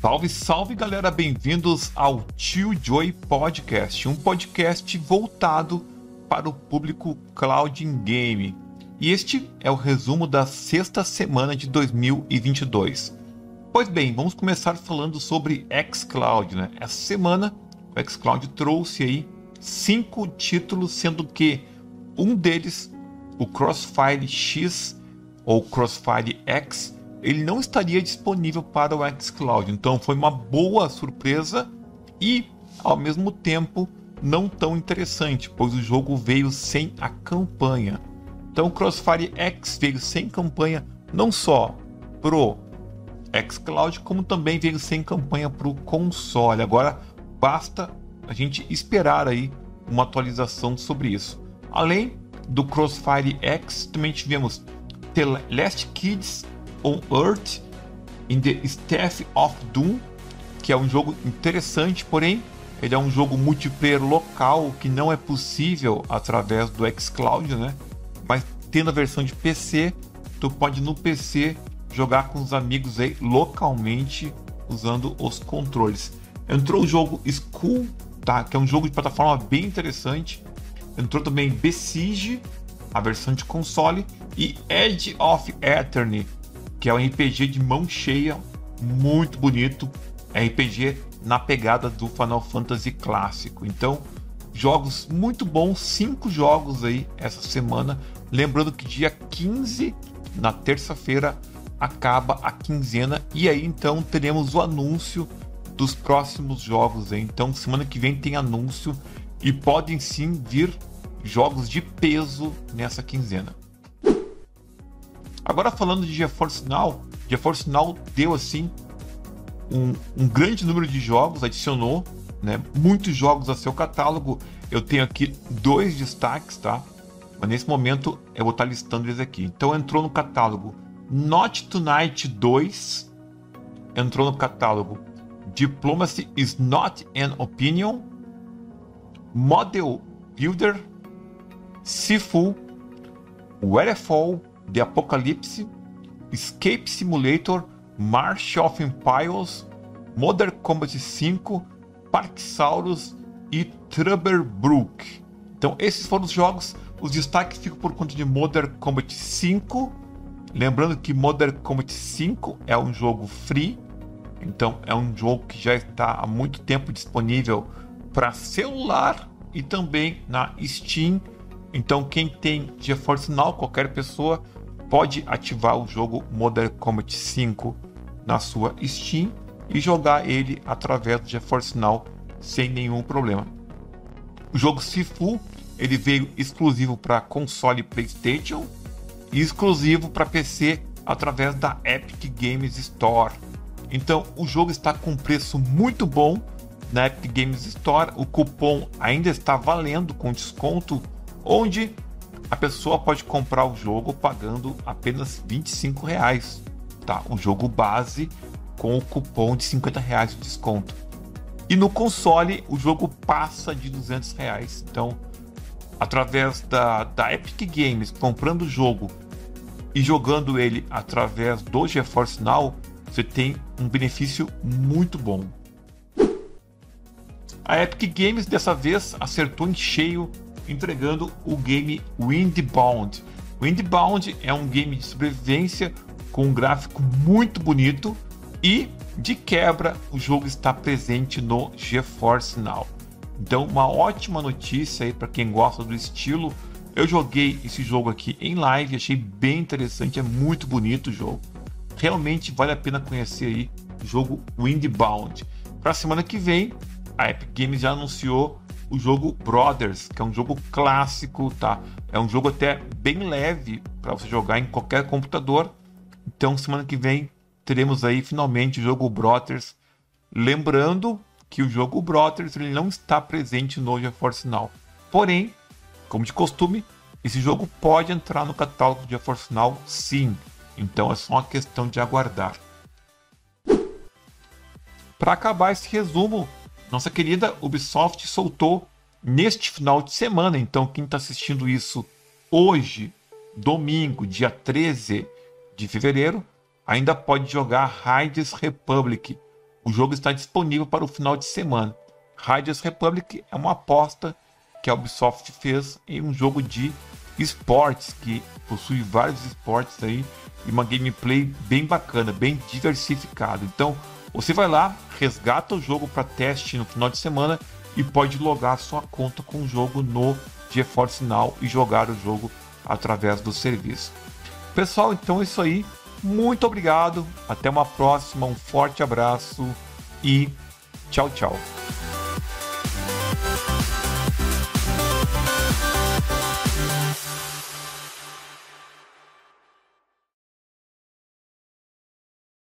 Salve, salve galera, bem-vindos ao Tio Joy Podcast, um podcast voltado para o público Cloud Game. E este é o resumo da sexta semana de 2022. Pois bem, vamos começar falando sobre xCloud, né? Essa semana o xCloud trouxe aí cinco títulos, sendo que um deles, o Crossfire X ou Crossfire X, ele não estaria disponível para o xCloud. Então foi uma boa surpresa e, ao mesmo tempo, não tão interessante, pois o jogo veio sem a campanha. Então Crossfire X veio sem campanha não só pro xCloud, como também veio sem campanha para o console. Agora basta a gente esperar aí uma atualização sobre isso. Além do Crossfire X, também tivemos The Last Kids on Earth in the Staff of Doom, que é um jogo interessante, porém ele é um jogo multiplayer local que não é possível através do xCloud, né? Mas tendo a versão de PC, tu pode no PC jogar com os amigos aí localmente usando os controles. Entrou o jogo School, tá? Que é um jogo de plataforma bem interessante. Entrou também Besiege, a versão de console, e Edge of Eternity, que é um RPG de mão cheia, muito bonito. É RPG na pegada do Final Fantasy clássico. Então, jogos muito bons, cinco jogos aí essa semana. Lembrando que dia 15, na terça-feira, acaba a quinzena e aí então teremos o anúncio dos próximos jogos. Aí. Então, semana que vem tem anúncio e podem sim vir jogos de peso nessa quinzena. Agora falando de GeForce Now, GeForce Now deu assim um, um grande número de jogos, adicionou né, muitos jogos a seu catálogo. Eu tenho aqui dois destaques, tá? Mas nesse momento eu vou estar listando eles aqui. Então entrou no catálogo Not Tonight 2, entrou no catálogo Diplomacy is Not an Opinion, Model Builder, Sifu, Wherefall, The Apocalypse, Escape Simulator, March of Empires, Modern Combat 5, Parksaurus e Trubberbrook. Então, esses foram os jogos. Os destaques ficam por conta de Modern Combat 5. Lembrando que Modern Combat 5 é um jogo free. Então, é um jogo que já está há muito tempo disponível para celular e também na Steam. Então, quem tem GeForce Now, qualquer pessoa, pode ativar o jogo Modern Combat 5 na sua Steam e jogar ele através do GeForce Now sem nenhum problema. O jogo Sifu ele veio exclusivo para console PlayStation e exclusivo para PC através da Epic Games Store. Então o jogo está com preço muito bom na Epic Games Store. O cupom ainda está valendo com desconto, onde a pessoa pode comprar o jogo pagando apenas 25 reais, tá? O jogo base com o cupom de 50 reais de desconto. E no console o jogo passa de 200 reais. Então, através da, da Epic Games, comprando o jogo e jogando ele através do GeForce Now, você tem um benefício muito bom. A Epic Games dessa vez acertou em cheio entregando o game Windbound. Windbound é um game de sobrevivência com um gráfico muito bonito e de quebra o jogo está presente no GeForce Now. Então, uma ótima notícia aí para quem gosta do estilo. Eu joguei esse jogo aqui em live, achei bem interessante, é muito bonito o jogo. Realmente vale a pena conhecer aí o jogo Windbound. Para a semana que vem, a Epic Games já anunciou o jogo Brothers, que é um jogo clássico, tá? É um jogo até bem leve para você jogar em qualquer computador. Então, semana que vem teremos aí finalmente o jogo Brothers. Lembrando que o jogo Brothers ele não está presente no GeForce Now. Porém, como de costume, esse jogo pode entrar no catálogo de GeForce Now sim. Então é só uma questão de aguardar. Para acabar esse resumo, nossa querida Ubisoft soltou neste final de semana. Então, quem está assistindo isso hoje, domingo, dia 13 de fevereiro, ainda pode jogar Riders Republic, o jogo está disponível para o final de semana. Riders Republic é uma aposta que a Ubisoft fez em um jogo de esportes que possui vários esportes aí e uma gameplay bem bacana, bem diversificada. Então, você vai lá, resgata o jogo para teste no final de semana e pode logar sua conta com o jogo no GeForce Now e jogar o jogo através do serviço. Pessoal, então é isso aí. Muito obrigado, até uma próxima, um forte abraço e tchau, tchau.